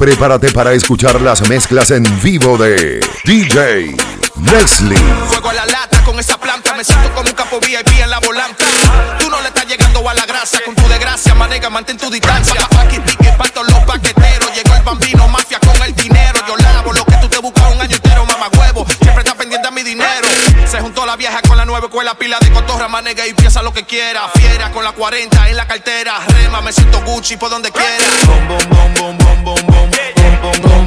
Prepárate para escuchar las mezclas en vivo de DJ Leslie. Juego a la lata con esa planta, me siento como un capo VIP en la volanta. Tú no le estás llegando a la grasa, con tu desgracia, manega, mantén tu distancia. Aquí pique, parto los paqueteros, llegó el bambino, mafia con el dinero. Yo lavo lo Juntó la vieja con la nueva escuela, pila de cotorra, manega y piensa lo que quiera. Fiera con la 40 en la cartera, rema, me siento Gucci por donde quiera.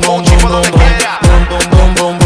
Gucci por donde quiera. Bom.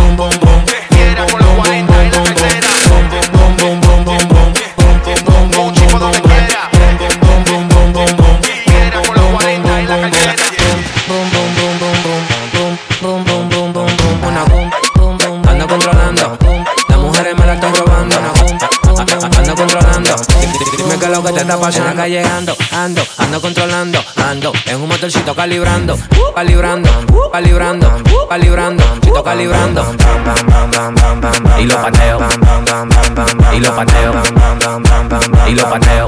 Calibrando, calibrando, calibrando, calibrando, chito calibrando. Y lo pateo, y lo pateo, y lo pateo.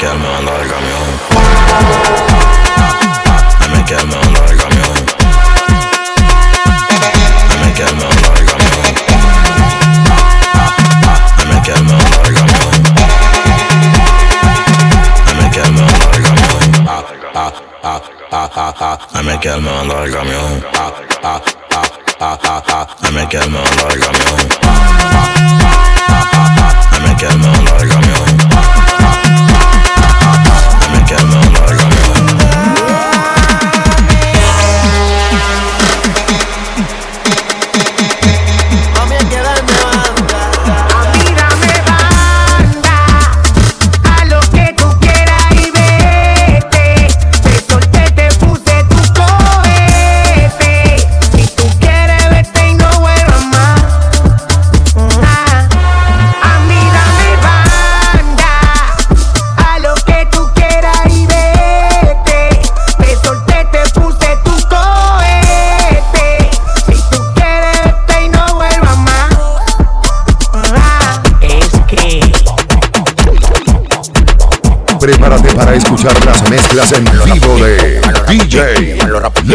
Ay, me quedé meando del camión. Ay, me quedé meando del camión. Ay, me quedé meando del camión. Ay, me quedé meando del camión. Ay, me quedé meando del camión. Ah, ah, ah, ah, ah, ah. Del camión. Ah, ah, ah, ah, ah, ah. Del camión. Ay, me quedé meando del camión. Ay, me quedé meando del camión.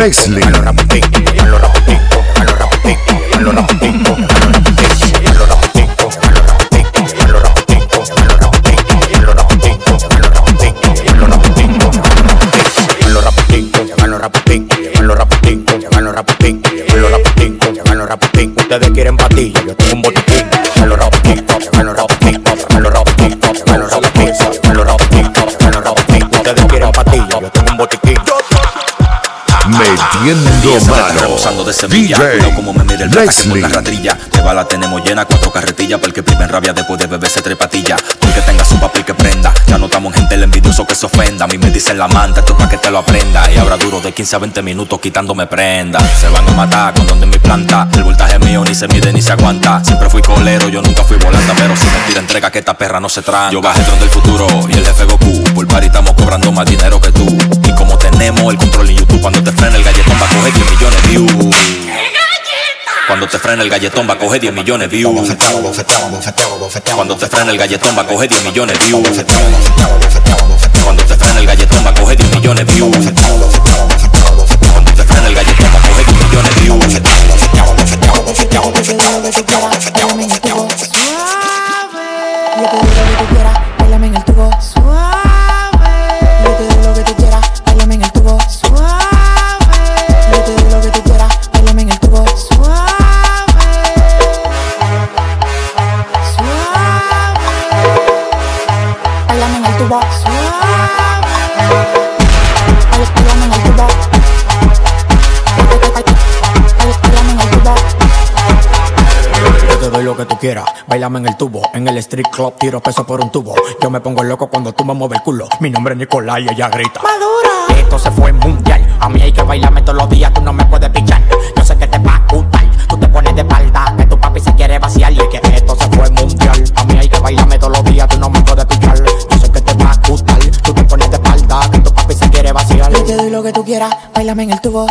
Leslie. Metiendo mano. de semilla. DJ Cuidado como me mira el plata que Leslie. la ratrilla De bala tenemos llena cuatro carretillas Para el que prive en rabia después de beberse tres patillas. Tú que tenga su papel que prenda. Ya notamos gente el envidioso que se ofenda. A mí me dicen la manta, esto es pa' que te lo aprenda. Y ahora duro de 15 a 20 minutos quitándome prenda. Se van a matar con donde El voltaje mío ni se mide ni se aguanta Siempre fui colero, yo nunca fui volanta Pero si me tira entrega que esta perra no se tranca Yo bajé el dron del futuro y el jefe Goku Por party estamos cobrando más dinero que tú Y como tenemos el control en YouTube Cuando te frena el galletón va a coger 10 millones de views cuando te frena el galletón va a coger 10 millones de views. Cuando te frena el galletón va a coger 10 millones de views. Cuando te frena el galletón va a coger 10 millones de views. Cuando te frena el galletón va a coger 10 millones de views. Yo te doy lo que tú Bailame en el tubo, en el street club tiro peso por un tubo. Yo me pongo loco cuando tú me mueves el culo. Mi nombre es Nicolás y ella grita. Madura. Esto se fue mundial. A mí hay que bailarme todos los días, tú no me puedes pichar. Yo sé que te va a gustar. Tú te pones de espalda, que tu papi se quiere vaciar y es que esto se fue mundial. A mí hay que bailarme todos los días, tú no me puedes pichar. Yo sé que te va a gustar. Tú te pones de espalda, que tu papi se quiere vaciar. Yo te doy lo que tú quieras, bailame en el tubo.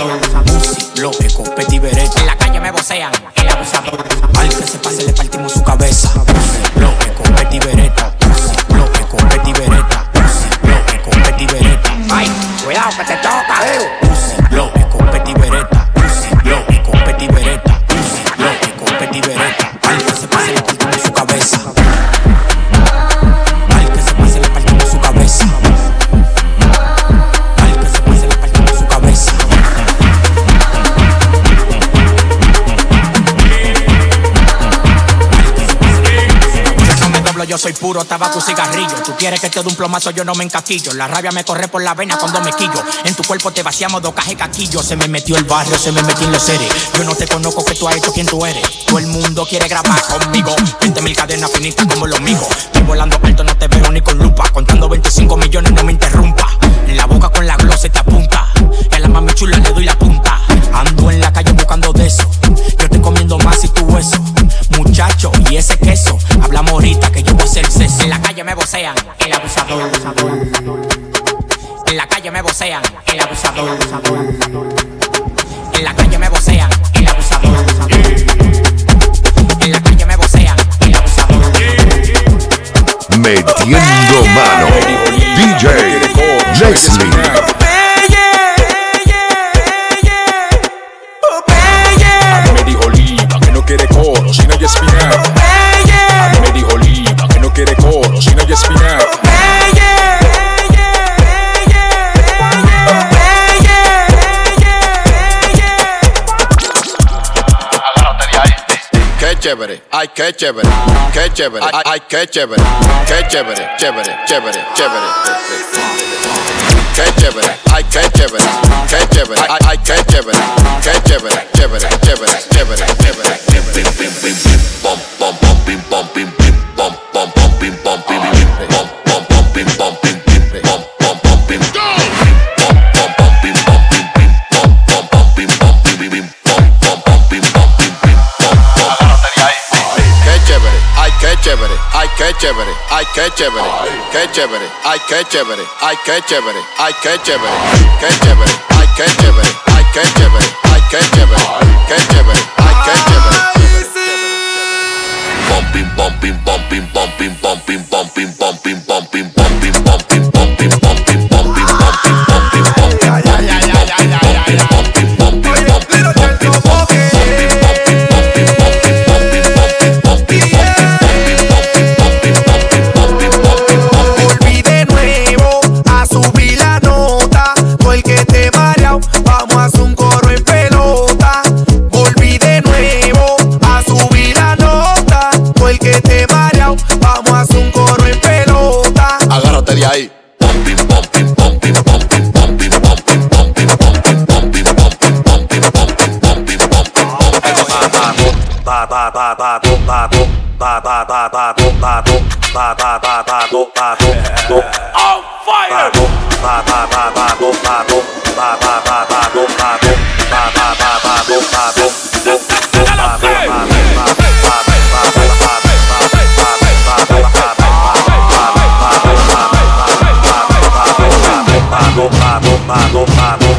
abusador. El abusador. Lo. En la calle me vocean. El abusador. Al que se pase le partimos su cabeza. Lo que Petit Beretta. yo soy puro tabaco y cigarrillo. Tú quieres que te dé un plomazo, yo no me encaquillo. La rabia me corre por la vena cuando me quillo. En tu cuerpo te vaciamos dos cajas caquillo. Se me metió el barrio, se me metió en los seres. Yo no te conozco que tú has hecho quien tú eres. Todo el mundo quiere grabar conmigo. 20 mil cadenas finitas como los míos. Estoy volando alto, no te veo ni con lupa. Contando 25 millones, no me interrumpa. En La boca con la glosa te apunta. Que a la mami chula le doy la punta. Ando en la calle buscando de eso. Yo te comiendo más y tu hueso muchacho y ese queso. Hablamos ahorita que yo voy a sexo. En la calle me vocean el abusador. El abusador. En la calle me vocean el abusador. En la calle me vocean el abusador. En la calle me vocean el abusador. Metiendo mano. DJ Leslie. ay, qué chévere, qué chévere, ay, ay, qué chévere, qué chévere, chévere, chévere, chévere. Qué chévere, ay, qué chévere, qué chévere, ay, ay, qué chévere, qué chévere, chévere, chévere, chévere, chévere. Bum, bum, bum, bim, bum, bim, bim, bum, bum, bum. chévere, ay qué chévere, qué chévere, ay qué chévere, ay qué chévere, ay qué chévere, qué chévere, ay qué chévere, ay qué chévere, ay qué chévere, qué chévere, ay qué chévere. Bumping, bumping, bumping, bumping, bumping, bumping, bumping, bumping. ba ba do ba do ba ba ba ba do ba do ba ba ba ba do ba do do on fire ba ba ba ba do ba do ba ba ba ba do ba do ba ba ba ba do ba do do do ba do ba do Mago, mago, mago, mago.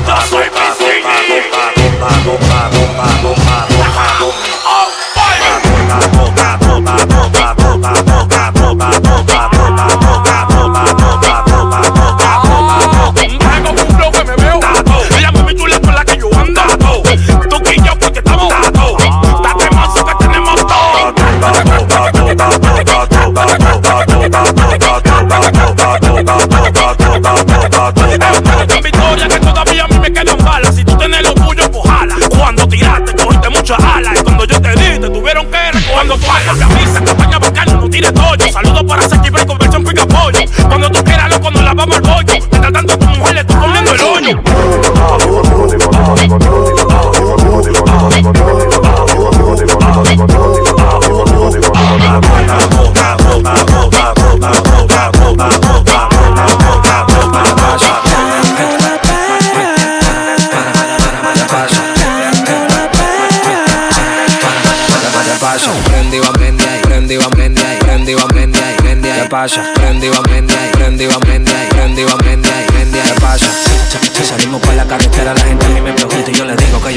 Look at. prendí,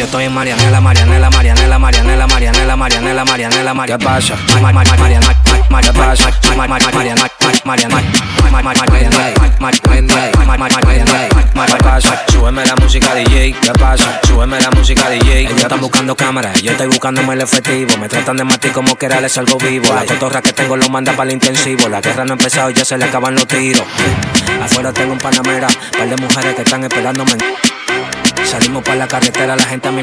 estoy en Marianela, Marianela, Marianela, Marianela, Marianela, Marianela, Marianela, Marianela. ¿Qué pasa? Ma- ma- ma- Marianela, ma- ma- ¿qué pasa? Ma- ma- ma- Marianela, ma- Marianela, ma- ma- ma- Marianela, ma- Marianela, ma- ma- ma- Marianela, ma- ¿qué pasa? Súbeme la música DJ, ¿qué pasa? Súbeme la música DJ. Ellos están buscando cámaras, yo estoy buscándome el efectivo. Me tratan de matar como que era les salgo vivo. La cotorra que tengo lo manda para el intensivo. La guerra no ha empezado, ya se le acaban los tiros. Afuera tengo un panamera, par de mujeres que están esperándome. Salimos por la carretera, la gente a mí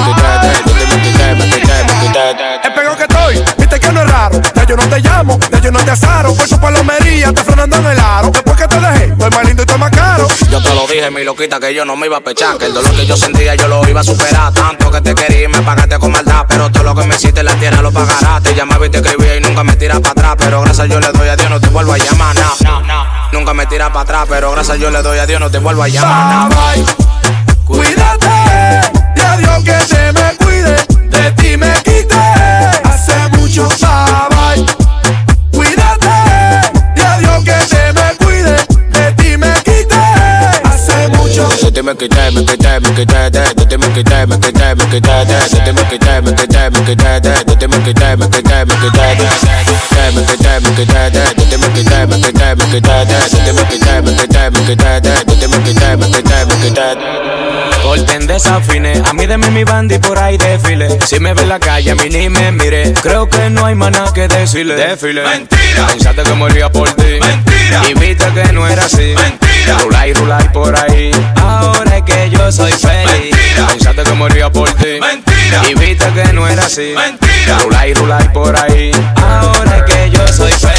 Es pegado que estoy, viste que no es raro. Ya yo no te llamo, ya yo no te asaro. Por su palomería, te frenando en el aro. Después que te dejé, estoy más lindo y estoy más caro. Yo te lo dije, mi loquita, que yo no me iba a pechar. Que el dolor que yo sentía yo lo iba a superar. Tanto que te quería y me pagaste con maldad. Pero todo lo que me hiciste en la tierra lo pagarás. Te llamaba y te escribía y nunca me tiras para atrás. Pero gracias yo le doy a Dios, no te vuelvo a llamar. Nunca me tiras para atrás. Pero gracias yo le doy a Dios, no te vuelvo a llamar. No. Cuídate, Dios que te me cuide. De ti me quité, hace mucho bye me quité, me quité, me quité, de, dite me quité, me quité, me quité, de, dite me quité, me quité, me quité, de, dite me quité, me quité, me quité, de, me quité, me quité, de, dite me quité, me quité, me quité, de, dite me quité, me quité, me quité, de, dite me quité, me quité, me quité, de. Corten desafine, a mí de mí mi banda y por ahí desfile. Si me ve en la calle, a mí ni me mire. Creo que no hay nada que decirle. Desfile. Mentira. Pensaste que moría por ti. Mentira. Y viste que no era así. Mentira. Rulay, y rulay por ahí. Ahora es que yo soy feliz. Mentira. Pensaste que moría por ti. Mentira. Y viste que no era así. Mentira. Rulay, y rulay por ahí. Ahora es que yo soy feliz.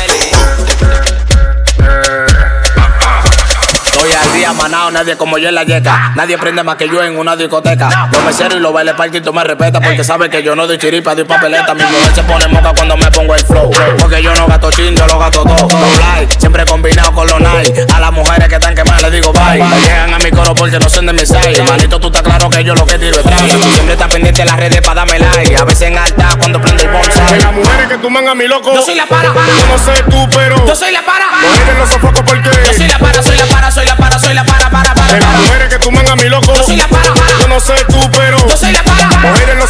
Nadie como yo en la yeca. Nadie prende más que yo en una discoteca. Los meseros y los bailes parking me respeta porque sabe que yo no doy chiripa, doy papeleta. Mi mujer se pone moca cuando me pongo el flow. Porque yo no gasto chin, yo lo gasto todo. Like, siempre combinado con los night. A las mujeres que están quemadas les digo bye. Llegan a mi coro porque no son de mi side. Manito, tú estás claro que yo lo que tiro es traje. Siempre está pendiente de las redes para darme like. A veces en alta cuando prende el bonsai. las mujeres que tú mangas mi loco. Yo soy la para. Yo no sé tú, pero. Yo soy la para. Mujeres no sofoco porque. Yo soy la para, soy la para, soy la para, soy la para, para, para. De las mujeres que tú mangas mi loco. Yo soy la para, para. Yo no sé tú, pero. Yo soy la para. Mujeres no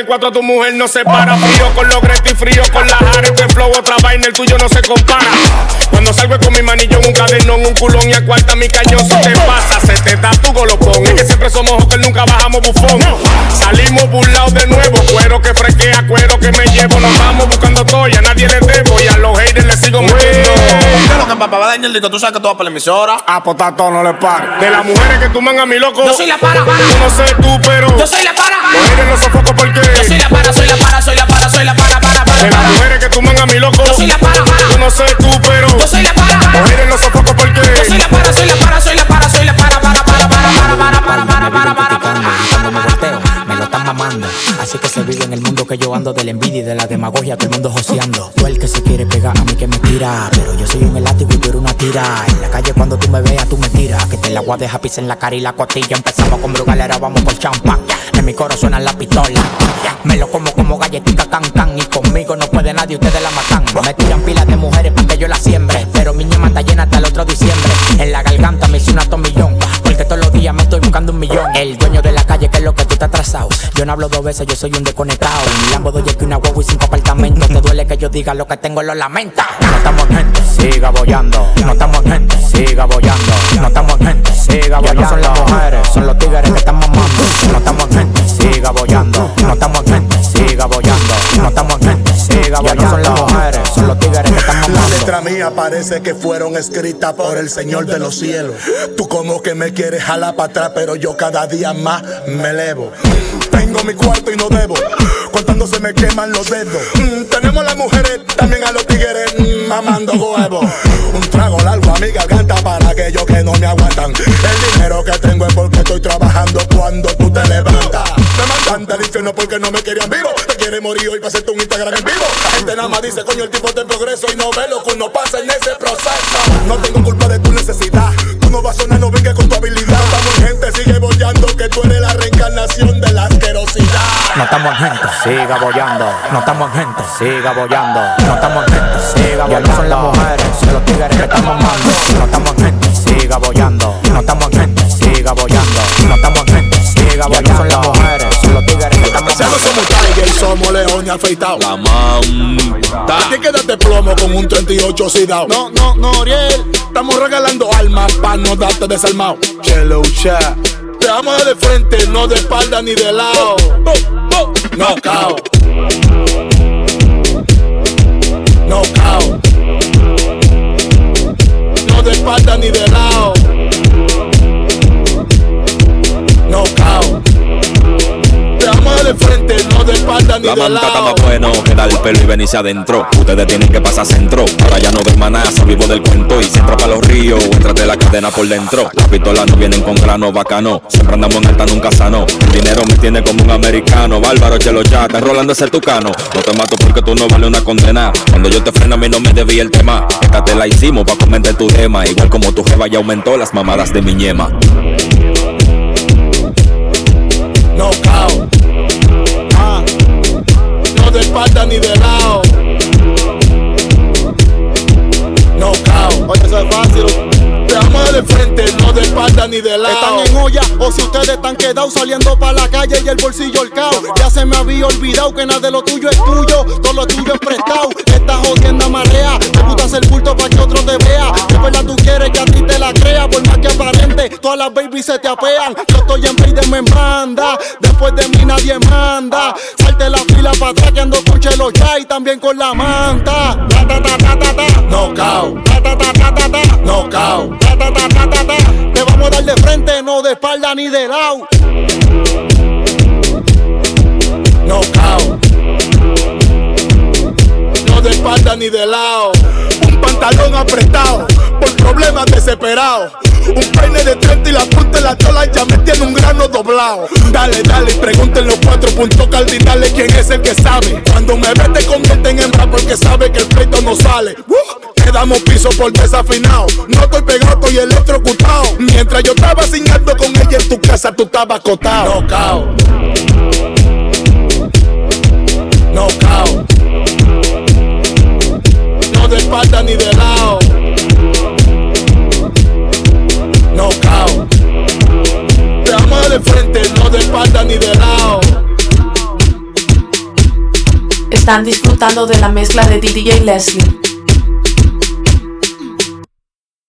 darle cuatro tu mujer no se para. Frío con los gretis, frío con la jara. Este flow, otra vaina, el tuyo no se compara. Cuando salgo con mi manillo en un cadenón, un culón y a cuarta mi cañón. Si te pasa, se te da tu golopón. Es que siempre somos que nunca bajamos bufón. Salimos burlados de nuevo. Cuero que fresquea, cuero que me llevo. Nos vamos buscando todo y a nadie le debo. Y a los haters les sigo metiendo. ¿Qué es lo que papá va a dañar el disco? Tú sabes que tú vas para la emisora. Ah, pues todo, no le para. De las mujeres que tú mangas mi loco. Yo soy la para. Yo no sé tú, pero. Yo soy la para. Mujeres no sofoco porque. Yo soy la para, soy la para, soy la para, soy la para, para, para. De las mujeres que tú mangas mi loco. Yo soy la para. Yo no sé tú, pero. Yo soy la para. Mujeres no sofoco porque. Yo soy la para, soy la para, soy la para, soy la para, para, para, para, para, para, para, para, para, para, para, me lo están mamando. Así que se vive en el mundo que yo ando de la envidia y de la demagogia, todo el mundo joseando. Tú el que se quiere pegar a mí que me pero yo soy un elástico y tú eres una tira. En la calle cuando tú me veas, tú me tiras. Que te la voy a dejar pis en la cara y la costilla. Empezamos con brugalera, vamos por champán. En mi coro suena la pistola. Me lo como como galletita can can. Y conmigo no puede nadie, ustedes la matan. Me tiran pilas de mujeres para que yo la siembre. Pero mi ñema está llena hasta el otro diciembre. En la garganta me hice una tomillón. Porque todos los días me estoy buscando un millón. El dueño de la calle, que es lo que tú estás atrasado. Yo no hablo dos veces, yo soy un desconectado. Mi Lambo doy que una guagua y cinco apartamentos. Te duele que yo diga lo que tengo, lo lamenta. No estamos en gente, siga bollando. No estamos en gente, siga bollando. No estamos en gente, siga bollando. Ya no son las mujeres, son los tigres que están parece que fueron escritas por el Señor de los cielos. Tú como que me quieres jalar para atrás, pero yo cada día más me elevo. Tengo mi cuarto y no debo. Contando se me queman los dedos. Mm, tenemos las mujeres, también a los tigres mm, mamando huevo. Un trago largo a mi garganta para aquellos que no me aguantan. El dinero que tengo es porque estoy trabajando cuando tú te levantas. Del infierno porque no me querían vivo. Te quiere morir hoy para hacerte un Instagram en vivo. La gente nada más dice, coño, el tipo está en progreso y no ve lo que uno pasa en ese proceso. No tengo culpa de tu necesidad. Tú no vas a sonar, no vengas con tu habilidad. Estamos en gente, sigue bollando que tú eres la reencarnación de la asquerosidad. No estamos en gente, siga bollando. No estamos en gente, siga bollando. No estamos en gente, siga bollando. Ya no son las mujeres, son los tigres que están mamando. No estamos en gente, siga bollando. No estamos en gente, siga bollando. No estamos en gente, siga bollando. Ya no son las mujeres, somos tiger, somos leones afeitados. La manta. A ti quédate plomo con un 38 oxidado. No, no, no, Oriel. Estamos regalando almas para no darte desarmado. Chelo chat. Te amo de frente, no de espalda ni de lado. No cao. No cao. No de espalda ni de lado. No cao. Te amo de frente, no de espalda ni La de manta está más bueno que dar el pelo y venirse adentro. Ustedes tienen que pasar centro. Ahora ya no doy manazo, vivo del cuento. Y si entra para los ríos, entrate la cadena por dentro. Las pistolas no vienen con grano bacano. Siempre andamos en alta, nunca sano. El dinero me tiene como un americano. Bárbaro, chelo ya, está enrolando ese tucano. No te mato porque tú no vale una condena. Cuando yo te freno, a mí no me debí el tema. Esta te la hicimos pa' comente tu tema. Igual como tu jeva ya aumentó las mamadas de mi ñema. Espalda ni de lado. No cao. Oye, eso es fácil. Te amo de frente, no de espalda ni de lado. Están en olla o si ustedes están quedados saliendo para la calle y el bolsillo el cao. Ya se me había olvidado que nada de lo tuyo es tuyo, todo lo tuyo es prestado. Esta jodienda marea, te gusta hacer bulto para que otro te vea. De verdad tú quieres que a ti te la crea, por más que aparente, todas las babies se te apean. Yo estoy en Payden me manda, después de mí nadie manda. Salte la fila para atrás que ando con Chelo ya y también con la manta. Ta, ta, ta, ta, ta, ta. No cao. Ta, ta, ta, ta, ta, ta. No cao. Ta, ta, ta, ta, ta, ta. Te vamos a dar de frente, no de espalda ni de lado. No cao. No de espalda ni de lado. Un pantalón apretado problemas desesperados. Un peine de 30 y la punta de la chola ya me tiene un grano doblado. Dale, dale, pregunten los cuatro puntos cardinales quién es el que sabe. Cuando me ve te convierte en hembra porque sabe que el pleito no sale. ¡Uh! Te damos piso por desafinado. No estoy pegado, estoy electrocutado. Mientras yo estaba ciñando con ella en tu casa, tú estabas acotado. No cao. No cao. No de espalda ni de de frente, no de espalda ni de lado. Están disfrutando de la mezcla de DJ Leslie.